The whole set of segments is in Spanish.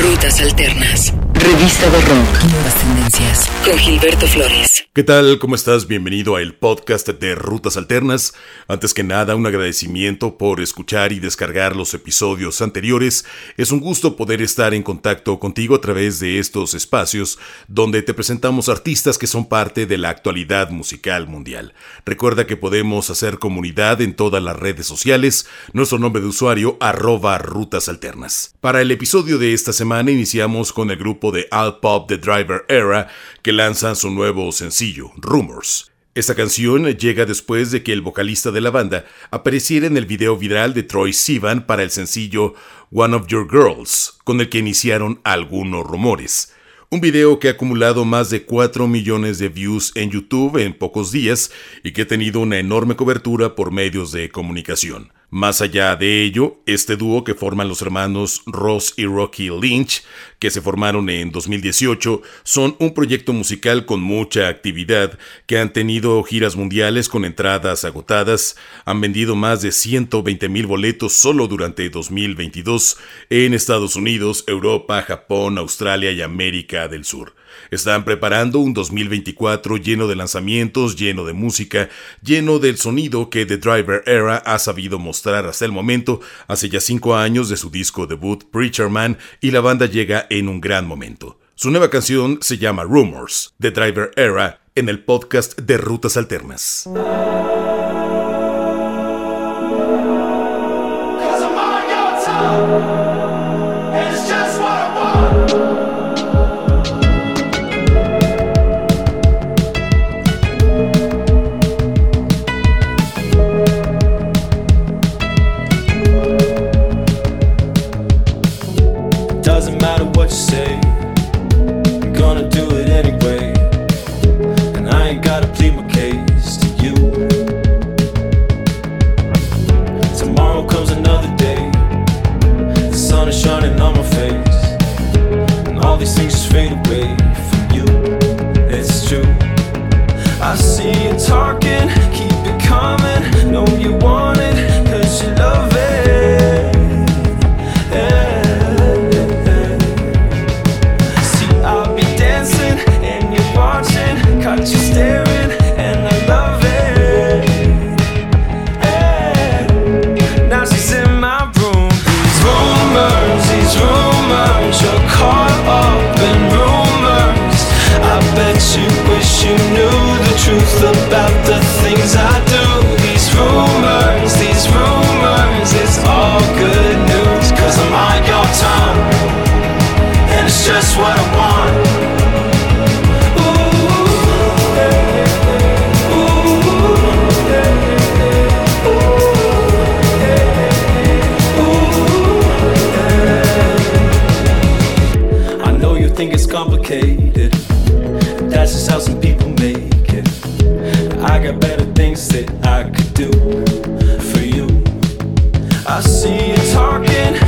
Rutas Alternas. Revista de Rock. Nuevas tendencias. Con Gilberto Flores. ¿Qué tal? ¿Cómo estás? Bienvenido a el podcast de Rutas Alternas. Antes que nada, un agradecimiento por escuchar y descargar los episodios anteriores. Es un gusto poder estar en contacto contigo a través de estos espacios donde te presentamos artistas que son parte de la actualidad musical mundial. Recuerda que podemos hacer comunidad en todas las redes sociales. Nuestro nombre de usuario, arroba Rutas Alternas. Para el episodio de esta semana iniciamos con el grupo de All Pop The Driver Era que lanzan su nuevo sencillo, Rumors. Esta canción llega después de que el vocalista de la banda apareciera en el video viral de Troy Sivan para el sencillo One of Your Girls, con el que iniciaron algunos rumores. Un video que ha acumulado más de 4 millones de views en YouTube en pocos días y que ha tenido una enorme cobertura por medios de comunicación. Más allá de ello, este dúo que forman los hermanos Ross y Rocky Lynch, que se formaron en 2018, son un proyecto musical con mucha actividad, que han tenido giras mundiales con entradas agotadas, han vendido más de 120 mil boletos solo durante 2022 en Estados Unidos, Europa, Japón, Australia y América del Sur. Están preparando un 2024 lleno de lanzamientos, lleno de música, lleno del sonido que The Driver Era ha sabido mostrar hasta el momento, hace ya cinco años de su disco debut Preacher Man, y la banda llega en un gran momento. Su nueva canción se llama Rumors, The Driver Era, en el podcast de Rutas Alternas. caught up. talking.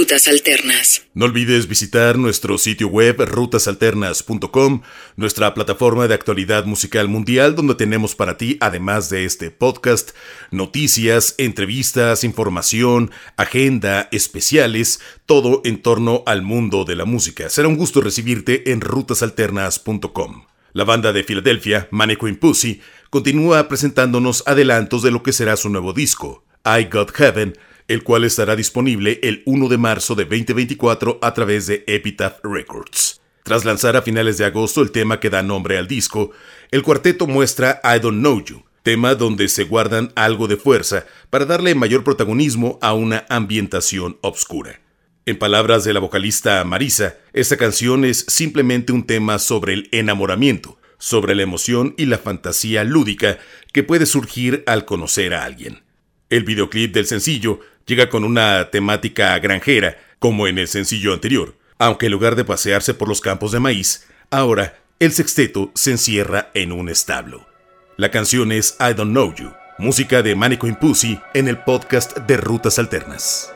Rutas Alternas. No olvides visitar nuestro sitio web rutasalternas.com, nuestra plataforma de actualidad musical mundial donde tenemos para ti, además de este podcast, noticias, entrevistas, información, agenda, especiales, todo en torno al mundo de la música. Será un gusto recibirte en rutasalternas.com. La banda de Filadelfia, Mannequin Pussy, continúa presentándonos adelantos de lo que será su nuevo disco, I Got Heaven, el cual estará disponible el 1 de marzo de 2024 a través de Epitaph Records. Tras lanzar a finales de agosto el tema que da nombre al disco, el cuarteto muestra I Don't Know You, tema donde se guardan algo de fuerza para darle mayor protagonismo a una ambientación obscura. En palabras de la vocalista Marisa, esta canción es simplemente un tema sobre el enamoramiento, sobre la emoción y la fantasía lúdica que puede surgir al conocer a alguien. El videoclip del sencillo llega con una temática granjera, como en el sencillo anterior, aunque en lugar de pasearse por los campos de maíz, ahora el sexteto se encierra en un establo. La canción es I Don't Know You, música de Mannequin Pussy en el podcast de Rutas Alternas.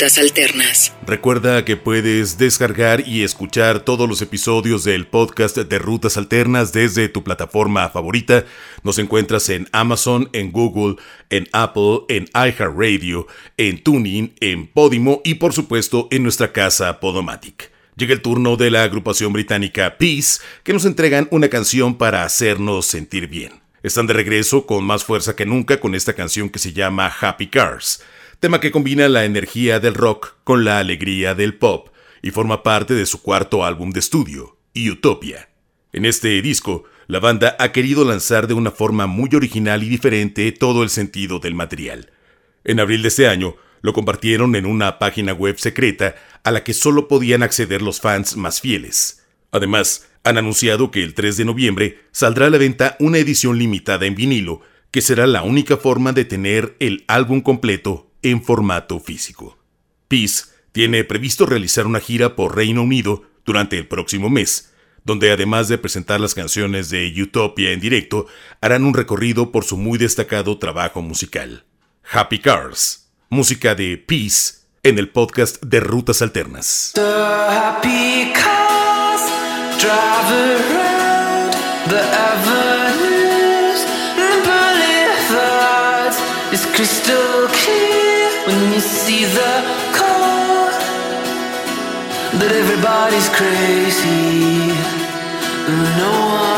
Rutas Alternas. Recuerda que puedes descargar y escuchar todos los episodios del podcast de Rutas Alternas desde tu plataforma favorita. Nos encuentras en Amazon, en Google, en Apple, en iHeartRadio, en Tuning, en Podimo y por supuesto en nuestra casa Podomatic. Llega el turno de la agrupación británica Peace, que nos entregan una canción para hacernos sentir bien. Están de regreso con más fuerza que nunca con esta canción que se llama Happy Cars tema que combina la energía del rock con la alegría del pop y forma parte de su cuarto álbum de estudio, Utopia. En este disco, la banda ha querido lanzar de una forma muy original y diferente todo el sentido del material. En abril de este año, lo compartieron en una página web secreta a la que solo podían acceder los fans más fieles. Además, han anunciado que el 3 de noviembre saldrá a la venta una edición limitada en vinilo, que será la única forma de tener el álbum completo en formato físico. Peace tiene previsto realizar una gira por Reino Unido durante el próximo mes, donde además de presentar las canciones de Utopia en directo, harán un recorrido por su muy destacado trabajo musical. Happy Cars, música de Peace, en el podcast de Rutas Alternas. But everybody's crazy. No one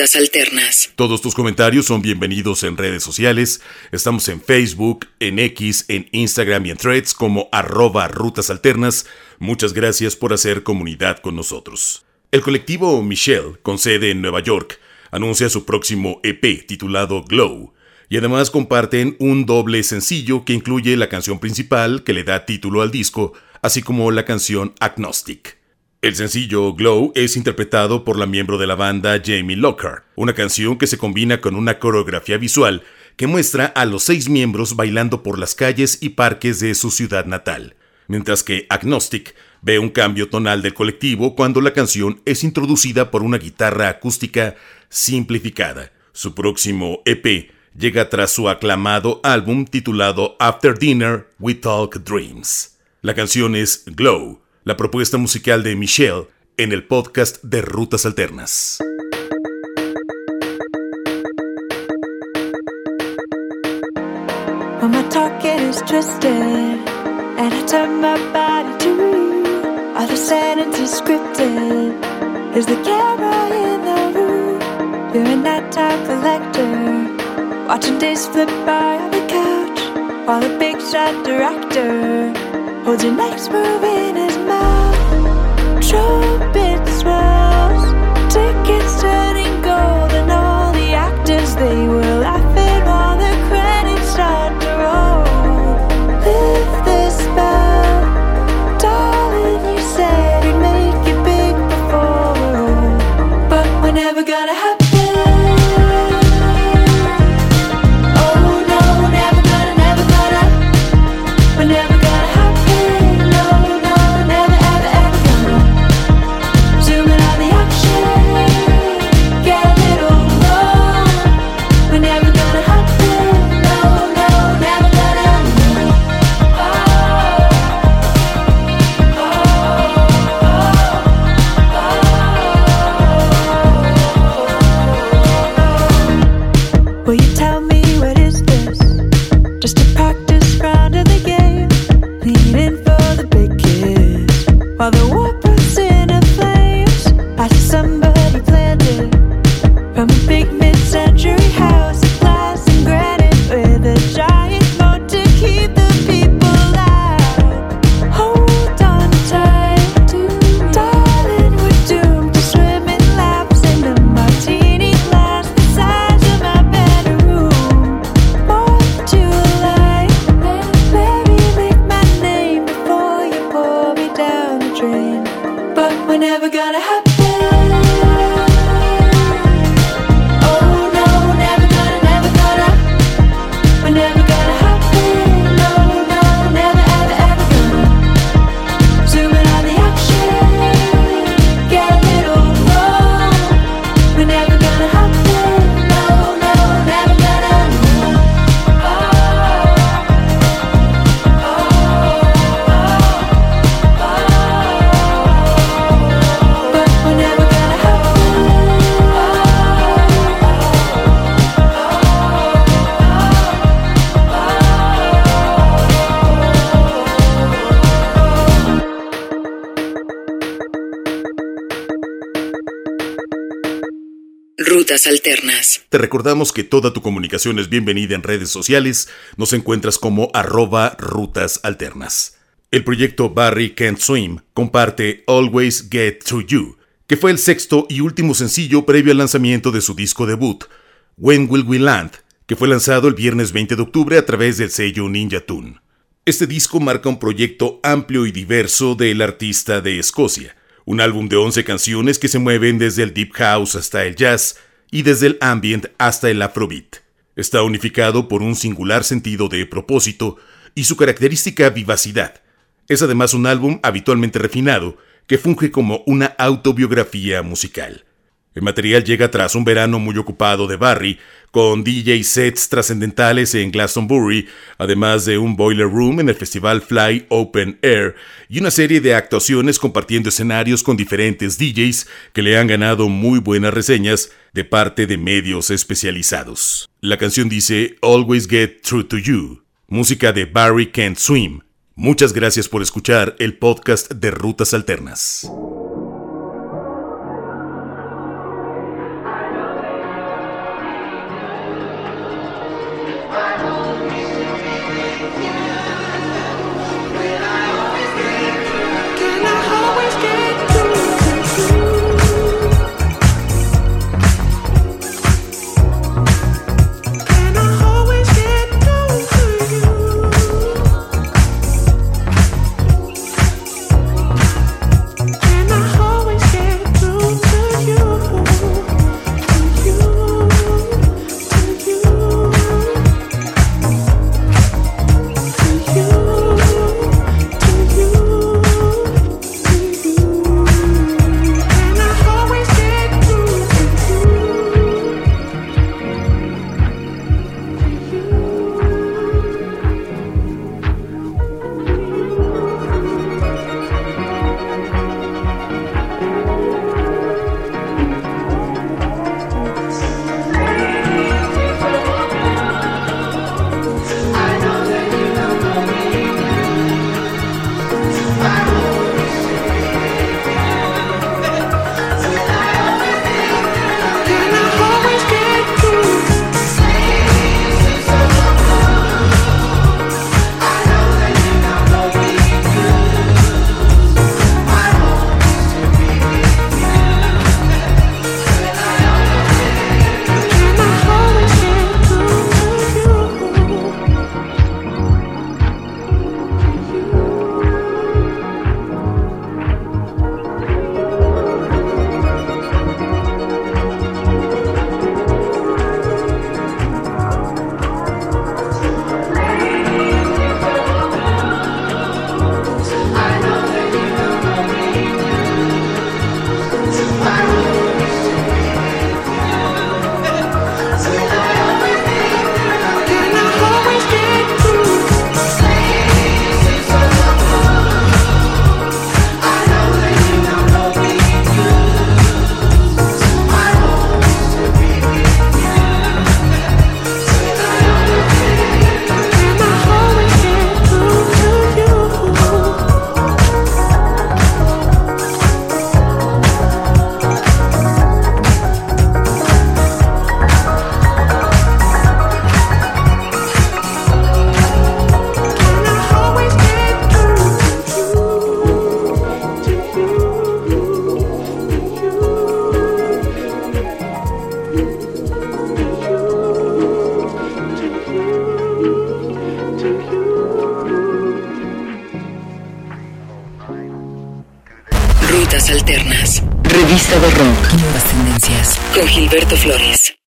Alternas. Todos tus comentarios son bienvenidos en redes sociales. Estamos en Facebook, en X, en Instagram y en Threads como arroba rutas alternas. Muchas gracias por hacer comunidad con nosotros. El colectivo Michelle, con sede en Nueva York, anuncia su próximo EP titulado Glow. Y además comparten un doble sencillo que incluye la canción principal que le da título al disco, así como la canción Agnostic. El sencillo Glow es interpretado por la miembro de la banda Jamie Lockhart, una canción que se combina con una coreografía visual que muestra a los seis miembros bailando por las calles y parques de su ciudad natal, mientras que Agnostic ve un cambio tonal del colectivo cuando la canción es introducida por una guitarra acústica simplificada. Su próximo EP llega tras su aclamado álbum titulado After Dinner We Talk Dreams. La canción es Glow, la propuesta musical de Michelle en el podcast de Rutas Alternas. When my talking is twisted and I turn my body to are the sentences scripted? Is the camera in the room? You're a nighttime collector, watching days flip by on the couch while the big shot director holds your next move in they Alternas. Te recordamos que toda tu comunicación es bienvenida en redes sociales. Nos encuentras como arroba rutas alternas. El proyecto Barry Can't Swim comparte Always Get To You, que fue el sexto y último sencillo previo al lanzamiento de su disco debut, When Will We Land, que fue lanzado el viernes 20 de octubre a través del sello Ninja Tune. Este disco marca un proyecto amplio y diverso del artista de Escocia, un álbum de 11 canciones que se mueven desde el deep house hasta el jazz y desde el ambient hasta el afrobeat. Está unificado por un singular sentido de propósito y su característica vivacidad. Es además un álbum habitualmente refinado que funge como una autobiografía musical. El material llega tras un verano muy ocupado de Barry, con DJ sets trascendentales en Glastonbury, además de un boiler room en el festival Fly Open Air y una serie de actuaciones compartiendo escenarios con diferentes DJs que le han ganado muy buenas reseñas de parte de medios especializados. La canción dice Always Get True to You, música de Barry Can't Swim. Muchas gracias por escuchar el podcast de Rutas Alternas. Gilberto Flores.